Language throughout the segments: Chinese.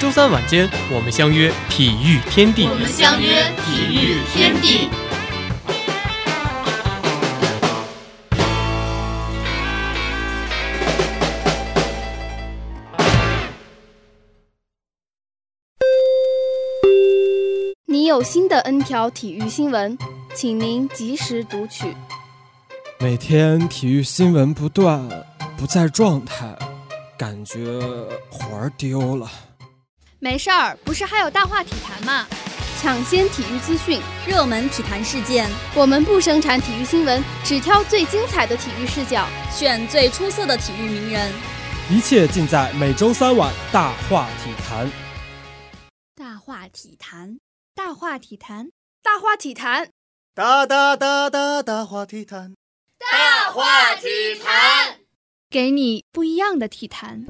周三晚间，我们相约体育天地。我们相约体育天地。你有新的 N 条体育新闻，请您及时读取。每天体育新闻不断，不在状态，感觉魂儿丢了。没事儿，不是还有大话体坛吗？抢先体育资讯，热门体坛事件，我们不生产体育新闻，只挑最精彩的体育视角，选最出色的体育名人。一切尽在每周三晚大话体坛。大话体坛，大话体坛，大话体坛，哒哒哒哒大话体坛，大话体坛，给你不一样的体坛。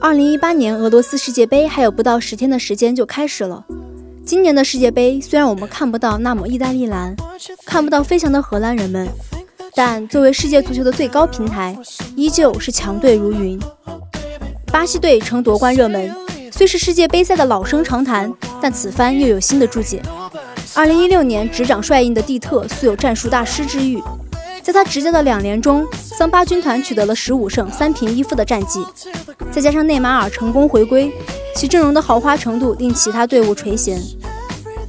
二零一八年俄罗斯世界杯还有不到十天的时间就开始了。今年的世界杯虽然我们看不到那抹意大利蓝，看不到飞翔的荷兰人们，但作为世界足球的最高平台，依旧是强队如云。巴西队成夺冠热门，虽是世界杯赛的老生常谈，但此番又有新的注解。二零一六年执掌帅印的蒂特素有战术大师之誉。在他执教的两年中，桑巴军团取得了十五胜三平一负的战绩，再加上内马尔成功回归，其阵容的豪华程度令其他队伍垂涎。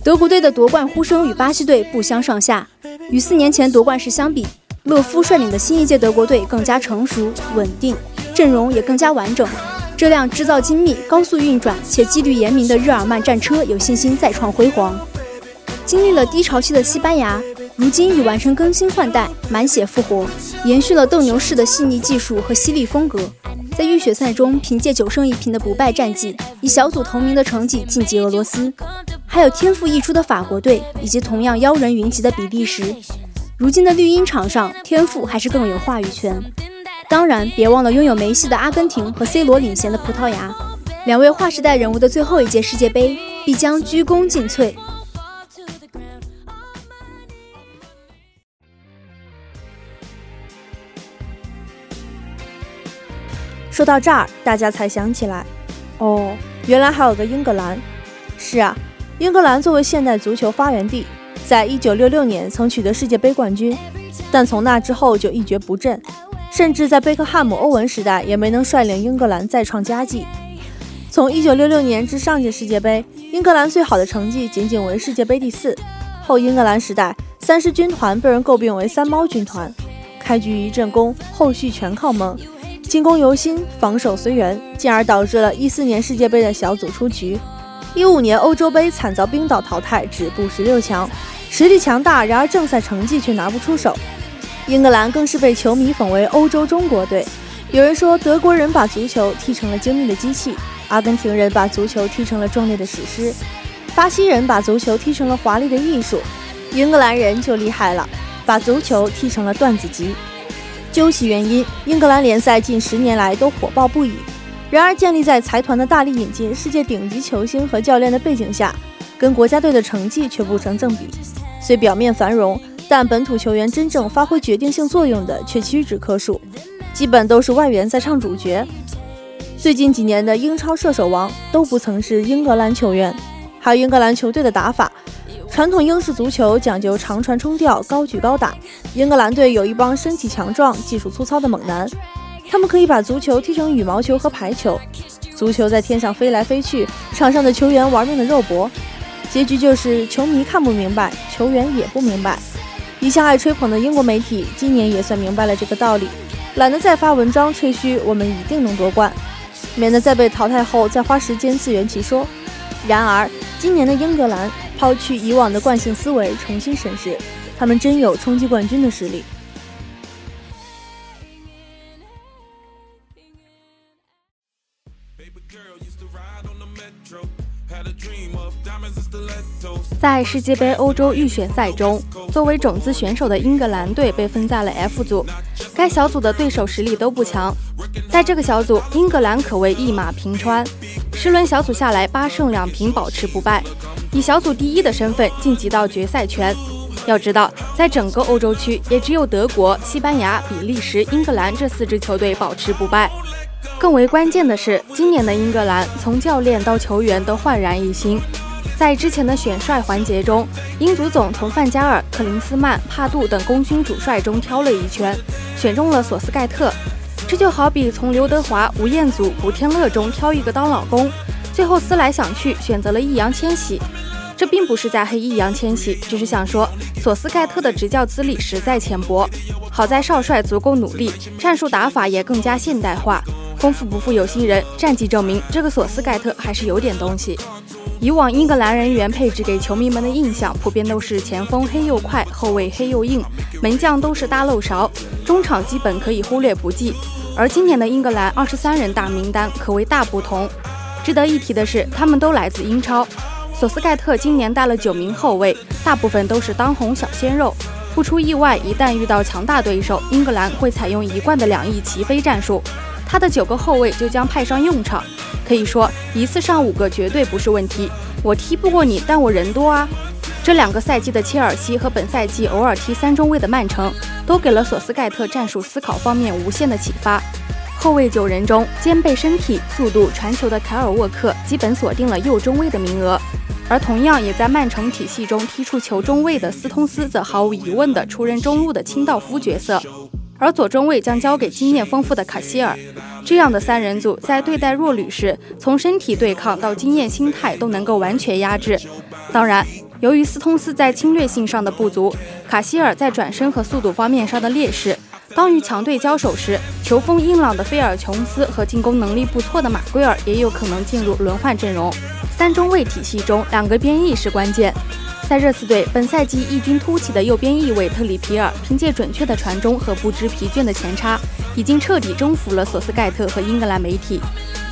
德国队的夺冠呼声与巴西队不相上下，与四年前夺冠时相比，勒夫率领的新一届德国队更加成熟稳定，阵容也更加完整。这辆制造精密、高速运转且纪律严明的日耳曼战车有信心再创辉煌。经历了低潮期的西班牙。如今已完成更新换代，满血复活，延续了斗牛士的细腻技术和犀利风格。在预选赛中，凭借九胜一平的不败战绩，以小组头名的成绩晋级俄罗斯。还有天赋异出的法国队，以及同样妖人云集的比利时。如今的绿茵场上，天赋还是更有话语权。当然，别忘了拥有梅西的阿根廷和 C 罗领衔的葡萄牙，两位划时代人物的最后一届世界杯必将鞠躬尽瘁。到这儿，大家才想起来，哦，原来还有个英格兰。是啊，英格兰作为现代足球发源地，在一九六六年曾取得世界杯冠军，但从那之后就一蹶不振，甚至在贝克汉姆、欧文时代也没能率领英格兰再创佳绩。从一九六六年至上届世界杯，英格兰最好的成绩仅仅为世界杯第四。后英格兰时代，三狮军团被人诟病为“三猫军团”，开局一阵功，后续全靠蒙。进攻由心，防守随缘，进而导致了一四年世界杯的小组出局。一五年欧洲杯惨遭冰岛淘汰，止步十六强，实力强大，然而正赛成绩却拿不出手。英格兰更是被球迷讽为欧洲中国队。有人说，德国人把足球踢成了精密的机器，阿根廷人把足球踢成了壮烈的史诗，巴西人把足球踢成了华丽的艺术，英格兰人就厉害了，把足球踢成了段子集。究其原因，英格兰联赛近十年来都火爆不已。然而，建立在财团的大力引进世界顶级球星和教练的背景下，跟国家队的成绩却不成正比。虽表面繁荣，但本土球员真正发挥决定性作用的却屈指可数，基本都是外援在唱主角。最近几年的英超射手王都不曾是英格兰球员，还有英格兰球队的打法。传统英式足球讲究长传冲吊、高举高打。英格兰队有一帮身体强壮、技术粗糙的猛男，他们可以把足球踢成羽毛球和排球。足球在天上飞来飞去，场上的球员玩命的肉搏，结局就是球迷看不明白，球员也不明白。一向爱吹捧的英国媒体今年也算明白了这个道理，懒得再发文章吹嘘我们一定能夺冠，免得在被淘汰后再花时间自圆其说。然而，今年的英格兰。抛去以往的惯性思维，重新审视，他们真有冲击冠军的实力。在世界杯欧洲预选赛中，作为种子选手的英格兰队被分在了 F 组。该小组的对手实力都不强。在这个小组，英格兰可谓一马平川，十轮小组下来八胜两平，保持不败，以小组第一的身份晋级到决赛圈。要知道，在整个欧洲区，也只有德国、西班牙、比利时、英格兰这四支球队保持不败。更为关键的是，今年的英格兰从教练到球员都焕然一新。在之前的选帅环节中，英足总从范加尔、克林斯曼、帕杜等功勋主帅中挑了一圈，选中了索斯盖特。这就好比从刘德华、吴彦祖、古天乐中挑一个当老公，最后思来想去，选择了易烊千玺。这并不是在黑易烊千玺，只是想说索斯盖特的执教资历实在浅薄。好在少帅足够努力，战术打法也更加现代化。功夫不负有心人，战绩证明这个索斯盖特还是有点东西。以往英格兰人员配置给球迷们的印象，普遍都是前锋黑又快，后卫黑又硬，门将都是大漏勺，中场基本可以忽略不计。而今年的英格兰二十三人大名单可谓大不同。值得一提的是，他们都来自英超。索斯盖特今年带了九名后卫，大部分都是当红小鲜肉。不出意外，一旦遇到强大对手，英格兰会采用一贯的两翼齐飞战术，他的九个后卫就将派上用场。可以说，一次上五个绝对不是问题。我踢不过你，但我人多啊。这两个赛季的切尔西和本赛季偶尔踢三中卫的曼城，都给了索斯盖特战术思考方面无限的启发。后卫九人中，兼备身体、速度、传球的凯尔沃克基本锁定了右中卫的名额。而同样也在曼城体系中踢出球中卫的斯通斯，则毫无疑问地出任中路的清道夫角色，而左中卫将交给经验丰富的卡希尔。这样的三人组在对待弱旅时，从身体对抗到经验、心态都能够完全压制。当然，由于斯通斯在侵略性上的不足，卡希尔在转身和速度方面上的劣势，当与强队交手时，球风硬朗的菲尔琼斯和进攻能力不错的马圭尔也有可能进入轮换阵容。三中卫体系中，两个边翼是关键。在热刺队本赛季异军突起的右边翼卫特里皮尔，凭借准确的传中和不知疲倦的前插，已经彻底征服了索斯盖特和英格兰媒体。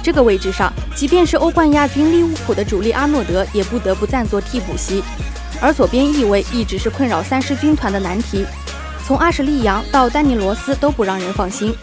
这个位置上，即便是欧冠亚军利物浦的主力阿诺德，也不得不暂作替补席。而左边翼位一直是困扰三狮军团的难题，从阿什利杨到丹尼罗斯都不让人放心。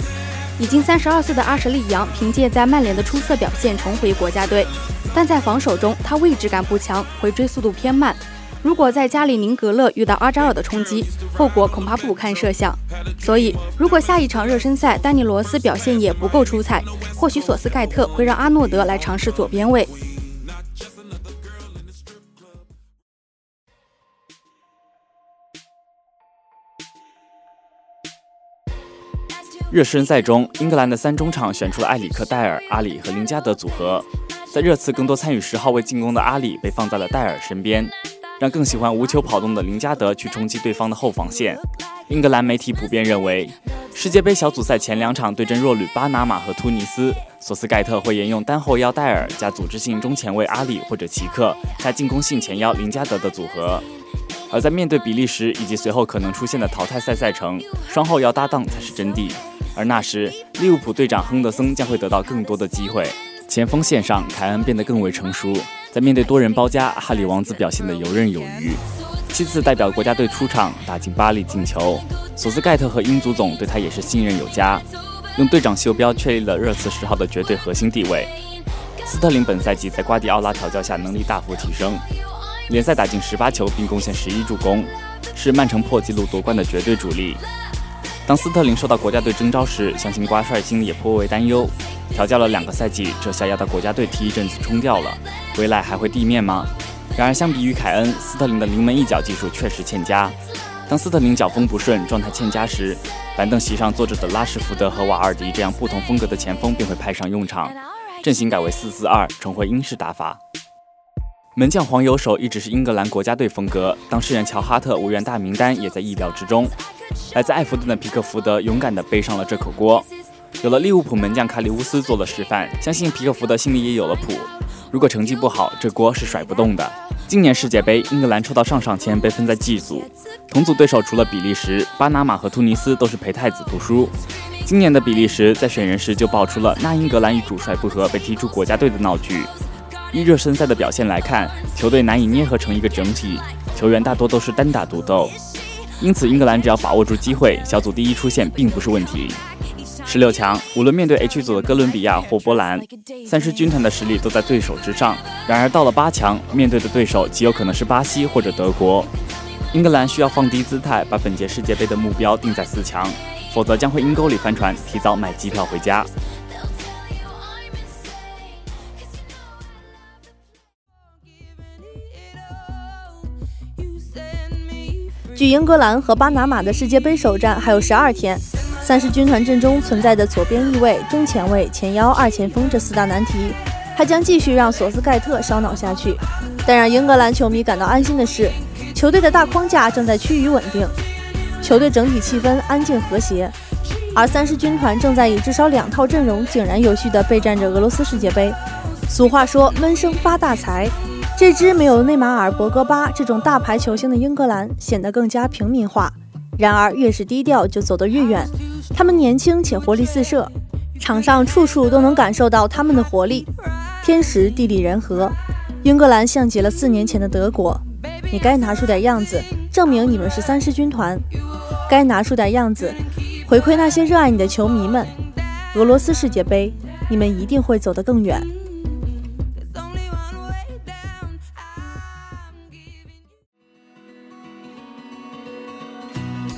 已经三十二岁的阿什利杨，凭借在曼联的出色表现重回国家队。但在防守中，他位置感不强，回追速度偏慢。如果在加里宁格勒遇到阿扎尔的冲击，后果恐怕不堪设想。所以，如果下一场热身赛丹尼罗斯表现也不够出彩，或许索斯盖特会让阿诺德来尝试左边位。热身赛中，英格兰的三中场选出了埃里克·戴尔、阿里和林加德组合。在热刺更多参与十号位进攻的阿里被放在了戴尔身边，让更喜欢无球跑动的林加德去冲击对方的后防线。英格兰媒体普遍认为，世界杯小组赛前两场对阵弱旅巴拿马和突尼斯，索斯盖特会沿用单后腰戴尔加组织性中前卫阿里或者奇克加进攻性前腰林加德的组合。而在面对比利时以及随后可能出现的淘汰赛赛程，双后腰搭档才是真谛。而那时，利物浦队长亨德森将会得到更多的机会。前锋线上，凯恩变得更为成熟，在面对多人包夹，哈里王子表现得游刃有余。七次代表国家队出场，打进八粒进球。索斯盖特和英足总对他也是信任有加，用队长袖标确立了热刺十号的绝对核心地位。斯特林本赛季在瓜迪奥拉调教下能力大幅提升，联赛打进十八球并贡献十一助攻，是曼城破纪录夺冠的绝对主力。当斯特林受到国家队征召时，相信瓜帅心里也颇为担忧。调教了两个赛季，这下要到国家队踢一阵子冲掉了，回来还会地面吗？然而，相比于凯恩，斯特林的临门一脚技术确实欠佳。当斯特林脚风不顺、状态欠佳时，板凳席上坐着的拉什福德和瓦尔迪这样不同风格的前锋便会派上用场。阵型改为四四二，重回英式打法。门将黄油手一直是英格兰国家队风格，当事人乔哈特无缘大名单也在意料之中。来自埃弗顿的皮克福德勇敢地背上了这口锅，有了利物浦门将卡里乌斯做了示范，相信皮克福德心里也有了谱。如果成绩不好，这锅是甩不动的。今年世界杯，英格兰抽到上上签，被分在 G 组，同组对手除了比利时、巴拿马和突尼斯都是陪太子读书。今年的比利时在选人时就爆出了那英格兰与主帅不和被踢出国家队的闹剧。依热身赛的表现来看，球队难以捏合成一个整体，球员大多都是单打独斗。因此，英格兰只要把握住机会，小组第一出线并不是问题。十六强，无论面对 H 组的哥伦比亚或波兰，三狮军团的实力都在对手之上。然而到了八强，面对的对手极有可能是巴西或者德国。英格兰需要放低姿态，把本届世界杯的目标定在四强，否则将会阴沟里翻船，提早买机票回家。距英格兰和巴拿马的世界杯首战还有十二天，三狮军团阵中存在的左边翼位、中前卫、前腰、二前锋这四大难题，还将继续让索斯盖特烧脑下去。但让英格兰球迷感到安心的是，球队的大框架正在趋于稳定，球队整体气氛安静和谐，而三狮军团正在以至少两套阵容井然有序地备战着俄罗斯世界杯。俗话说，闷声发大财。这支没有内马尔、博格巴这种大牌球星的英格兰显得更加平民化。然而，越是低调，就走得越远。他们年轻且活力四射，场上处处都能感受到他们的活力。天时地利人和，英格兰像极了四年前的德国。你该拿出点样子，证明你们是三狮军团。该拿出点样子，回馈那些热爱你的球迷们。俄罗斯世界杯，你们一定会走得更远。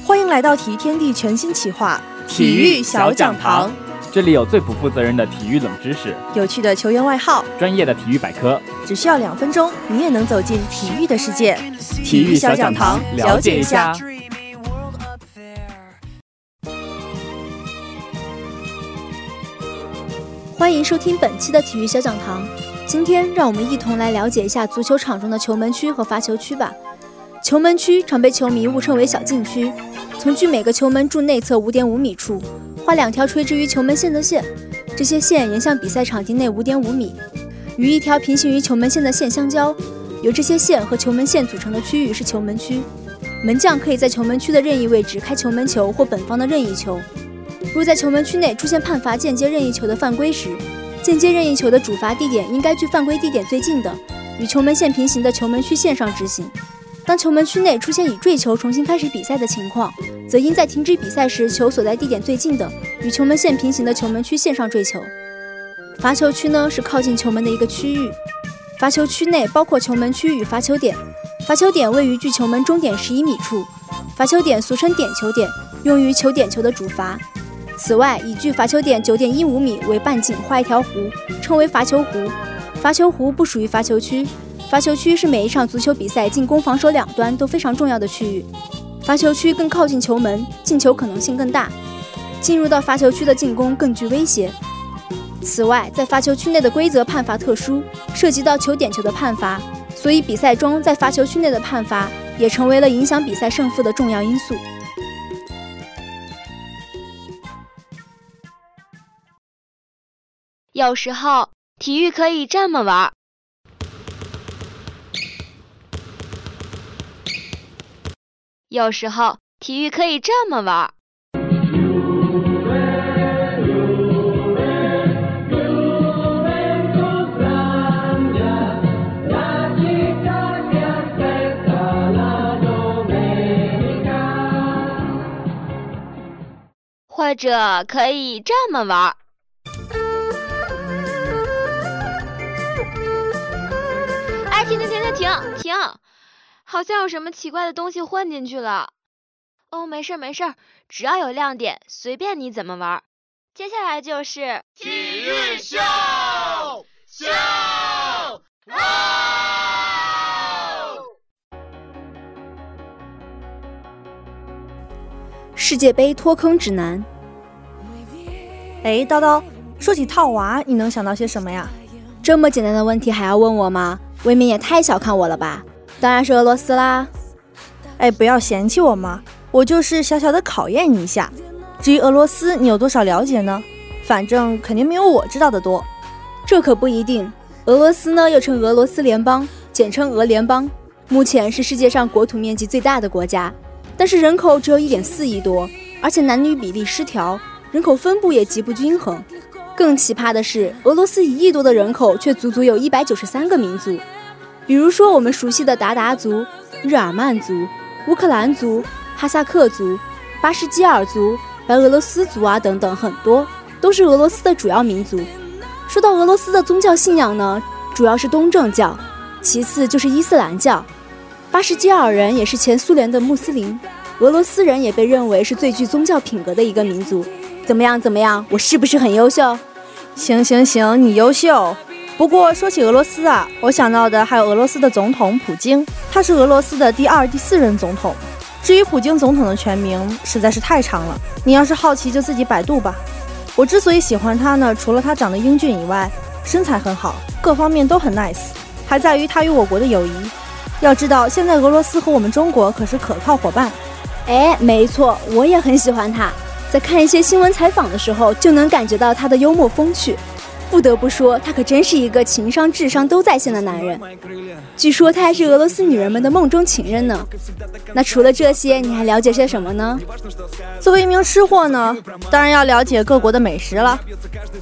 欢迎来到体育天地全新企划——体育小讲堂。这里有最不负责任的体育冷知识，有趣的球员外号，专业的体育百科。只需要两分钟，你也能走进体育的世界。体育小讲堂，了解一下。欢迎收听本期的体育小讲堂。今天，让我们一同来了解一下足球场中的球门区和罚球区吧。球门区常被球迷误称为小禁区。从距每个球门柱内侧五点五米处画两条垂直于球门线的线，这些线沿向比赛场地内五点五米，与一条平行于球门线的线相交。由这些线和球门线组成的区域是球门区。门将可以在球门区的任意位置开球门球或本方的任意球。若在球门区内出现判罚间接任意球的犯规时，间接任意球的主罚地点应该距犯规地点最近的、与球门线平行的球门区线上执行。当球门区内出现以坠球重新开始比赛的情况，则应在停止比赛时球所在地点最近的、与球门线平行的球门区线上坠球。罚球区呢是靠近球门的一个区域，罚球区内包括球门区与罚球点，罚球点位于距球门终点十一米处，罚球点俗称点球点，用于球点球的主罚。此外，以距罚球点九点一五米为半径画一条弧，称为罚球弧。罚球弧不属于罚球区。罚球区是每一场足球比赛进攻、防守两端都非常重要的区域。罚球区更靠近球门，进球可能性更大。进入到罚球区的进攻更具威胁。此外，在罚球区内的规则判罚特殊，涉及到球点球的判罚，所以比赛中在罚球区内的判罚也成为了影响比赛胜负的重要因素。有时候，体育可以这么玩。有时候体育可以这么玩。或者可以这么玩。哎，停停停停停停！好像有什么奇怪的东西混进去了。哦，没事没事，只要有亮点，随便你怎么玩。接下来就是体育秀秀哦！世界杯脱坑指南。哎，叨叨，说起套娃，你能想到些什么呀？这么简单的问题还要问我吗？未免也太小看我了吧！当然是俄罗斯啦！哎，不要嫌弃我嘛，我就是小小的考验你一下。至于俄罗斯，你有多少了解呢？反正肯定没有我知道的多。这可不一定。俄罗斯呢，又称俄罗斯联邦，简称俄联邦，目前是世界上国土面积最大的国家，但是人口只有一点四亿多，而且男女比例失调，人口分布也极不均衡。更奇葩的是，俄罗斯一亿多的人口却足足有一百九十三个民族，比如说我们熟悉的鞑靼族、日耳曼族、乌克兰族、哈萨克族、巴什基尔族、白俄罗斯族啊等等，很多都是俄罗斯的主要民族。说到俄罗斯的宗教信仰呢，主要是东正教，其次就是伊斯兰教。巴什基尔人也是前苏联的穆斯林，俄罗斯人也被认为是最具宗教品格的一个民族。怎么样？怎么样？我是不是很优秀？行行行，你优秀。不过说起俄罗斯啊，我想到的还有俄罗斯的总统普京，他是俄罗斯的第二、第四任总统。至于普京总统的全名，实在是太长了，你要是好奇就自己百度吧。我之所以喜欢他呢，除了他长得英俊以外，身材很好，各方面都很 nice，还在于他与我国的友谊。要知道，现在俄罗斯和我们中国可是可靠伙伴。哎，没错，我也很喜欢他。在看一些新闻采访的时候，就能感觉到他的幽默风趣。不得不说，他可真是一个情商、智商都在线的男人。据说他还是俄罗斯女人们的梦中情人呢。那除了这些，你还了解些什么呢？作为一名吃货呢，当然要了解各国的美食了。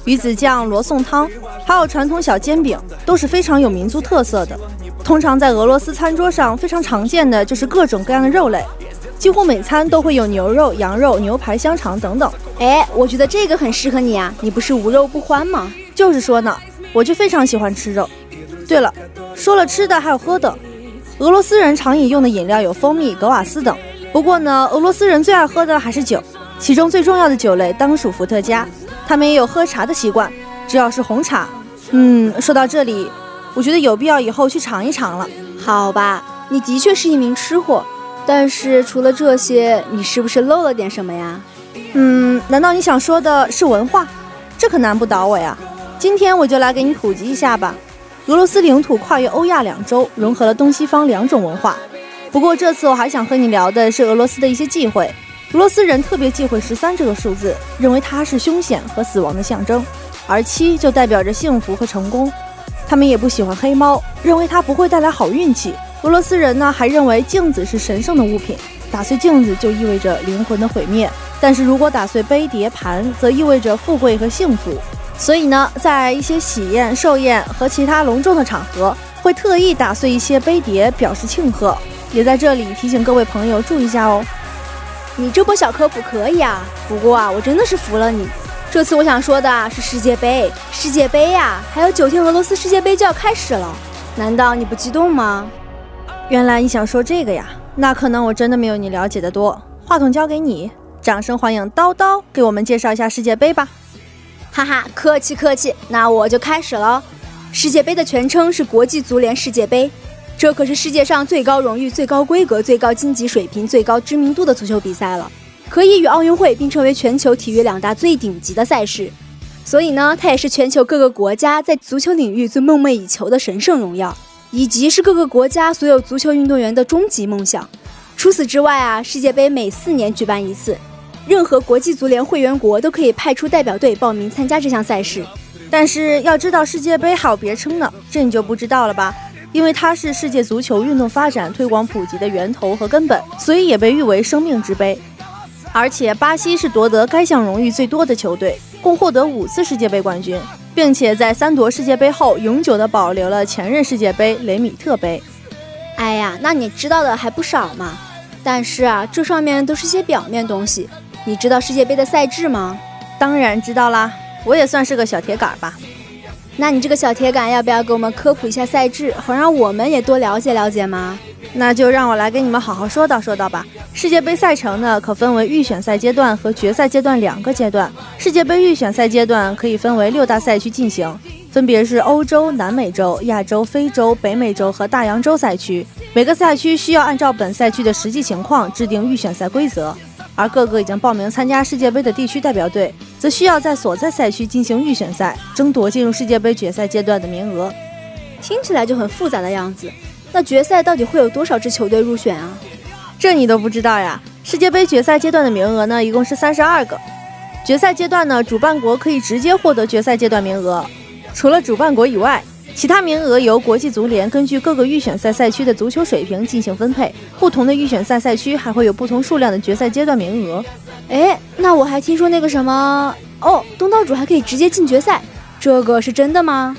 鱼子酱、罗宋汤，还有传统小煎饼，都是非常有民族特色的。通常在俄罗斯餐桌上非常常见的就是各种各样的肉类。几乎每餐都会有牛肉、羊肉、牛排、香肠等等。哎，我觉得这个很适合你啊，你不是无肉不欢吗？就是说呢，我就非常喜欢吃肉。对了，说了吃的，还有喝的。俄罗斯人常饮用的饮料有蜂蜜、格瓦斯等。不过呢，俄罗斯人最爱喝的还是酒，其中最重要的酒类当属伏特加。他们也有喝茶的习惯，只要是红茶。嗯，说到这里，我觉得有必要以后去尝一尝了。好吧，你的确是一名吃货。但是除了这些，你是不是漏了点什么呀？嗯，难道你想说的是文化？这可难不倒我呀。今天我就来给你普及一下吧。俄罗斯领土跨越欧亚两洲，融合了东西方两种文化。不过这次我还想和你聊的是俄罗斯的一些忌讳。俄罗斯人特别忌讳十三这个数字，认为它是凶险和死亡的象征，而七就代表着幸福和成功。他们也不喜欢黑猫，认为它不会带来好运气。俄罗斯人呢还认为镜子是神圣的物品，打碎镜子就意味着灵魂的毁灭。但是如果打碎杯碟盘，则意味着富贵和幸福。所以呢，在一些喜宴、寿宴和其他隆重的场合，会特意打碎一些杯碟表示庆贺。也在这里提醒各位朋友注意一下哦。你这波小科普可以啊，不过啊，我真的是服了你。这次我想说的是世界杯，世界杯呀，还有九天俄罗斯世界杯就要开始了，难道你不激动吗？原来你想说这个呀？那可能我真的没有你了解的多。话筒交给你，掌声欢迎叨叨给我们介绍一下世界杯吧。哈哈，客气客气，那我就开始了。世界杯的全称是国际足联世界杯，这可是世界上最高荣誉、最高规格、最高经济水平、最高知名度的足球比赛了，可以与奥运会并称为全球体育两大最顶级的赛事。所以呢，它也是全球各个国家在足球领域最梦寐以求的神圣荣耀。以及是各个国家所有足球运动员的终极梦想。除此之外啊，世界杯每四年举办一次，任何国际足联会员国都可以派出代表队报名参加这项赛事。但是要知道，世界杯还有别称呢，这你就不知道了吧？因为它是世界足球运动发展、推广普及的源头和根本，所以也被誉为生命之杯。而且，巴西是夺得该项荣誉最多的球队，共获得五次世界杯冠军。并且在三夺世界杯后，永久的保留了前任世界杯雷米特杯。哎呀，那你知道的还不少嘛！但是啊，这上面都是些表面东西。你知道世界杯的赛制吗？当然知道啦，我也算是个小铁杆吧。那你这个小铁杆要不要给我们科普一下赛制，好让我们也多了解了解吗？那就让我来给你们好好说道说道吧。世界杯赛程呢，可分为预选赛阶段和决赛阶段两个阶段。世界杯预选赛阶段可以分为六大赛区进行，分别是欧洲、南美洲、亚洲、非洲、北美洲和大洋洲赛区。每个赛区需要按照本赛区的实际情况制定预选赛规则，而各个已经报名参加世界杯的地区代表队。则需要在所在赛区进行预选赛，争夺进入世界杯决赛阶段的名额。听起来就很复杂的样子。那决赛到底会有多少支球队入选啊？这你都不知道呀？世界杯决赛阶段的名额呢，一共是三十二个。决赛阶段呢，主办国可以直接获得决赛阶段名额。除了主办国以外，其他名额由国际足联根据各个预选赛赛区的足球水平进行分配。不同的预选赛赛区还会有不同数量的决赛阶段名额。哎，那我还听说那个什么哦，东道主还可以直接进决赛，这个是真的吗？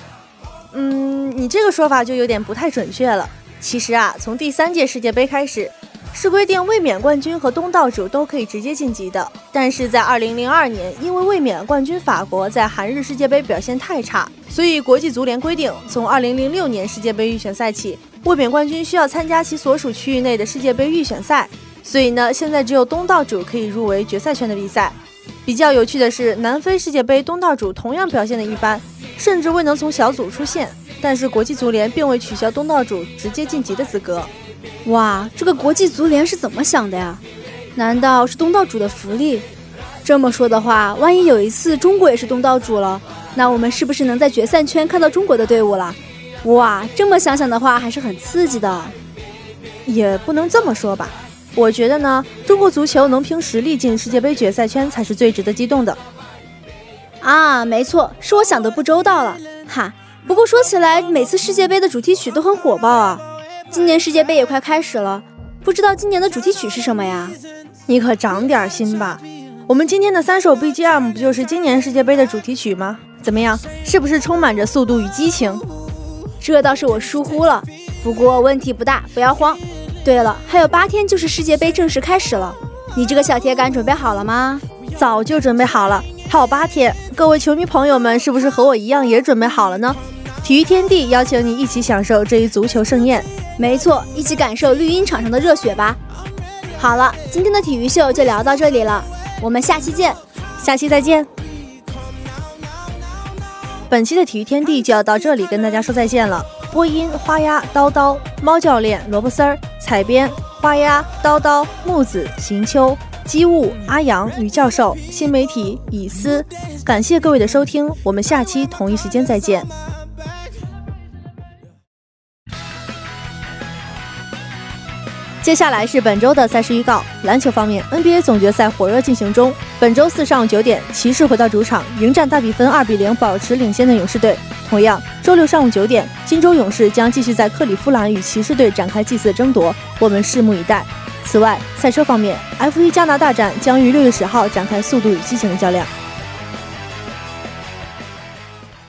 嗯，你这个说法就有点不太准确了。其实啊，从第三届世界杯开始，是规定卫冕冠军和东道主都可以直接晋级的。但是在2002年，因为卫冕冠军法国在韩日世界杯表现太差，所以国际足联规定，从2006年世界杯预选赛起，卫冕冠军需要参加其所属区域内的世界杯预选赛。所以呢，现在只有东道主可以入围决赛圈的比赛。比较有趣的是，南非世界杯东道主同样表现的一般，甚至未能从小组出线。但是国际足联并未取消东道主直接晋级的资格。哇，这个国际足联是怎么想的呀？难道是东道主的福利？这么说的话，万一有一次中国也是东道主了，那我们是不是能在决赛圈看到中国的队伍了？哇，这么想想的话，还是很刺激的。也不能这么说吧。我觉得呢，中国足球能凭实力进世界杯决赛圈才是最值得激动的。啊，没错，是我想的不周到了，哈。不过说起来，每次世界杯的主题曲都很火爆啊。今年世界杯也快开始了，不知道今年的主题曲是什么呀？你可长点心吧。我们今天的三首 BGM 不就是今年世界杯的主题曲吗？怎么样，是不是充满着速度与激情？这倒是我疏忽了，不过问题不大，不要慌。对了，还有八天就是世界杯正式开始了，你这个小铁杆准备好了吗？早就准备好了，还有八天，各位球迷朋友们是不是和我一样也准备好了呢？体育天地邀请你一起享受这一足球盛宴，没错，一起感受绿茵场上的热血吧。好了，今天的体育秀就聊到这里了，我们下期见，下期再见。本期的体育天地就要到这里跟大家说再见了。播音花鸭叨叨，猫教练萝卜丝儿，采编花鸭叨叨，木子行秋，机务阿阳于教授，新媒体以思，感谢各位的收听，我们下期同一时间再见。接下来是本周的赛事预告。篮球方面，NBA 总决赛火热进行中。本周四上午九点，骑士回到主场迎战大比分二比零保持领先的勇士队。同样，周六上午九点，金州勇士将继续在克利夫兰与骑士队展开祭祀争夺，我们拭目以待。此外，赛车方面，F1 加拿大站将于六月十号展开速度与激情的较量。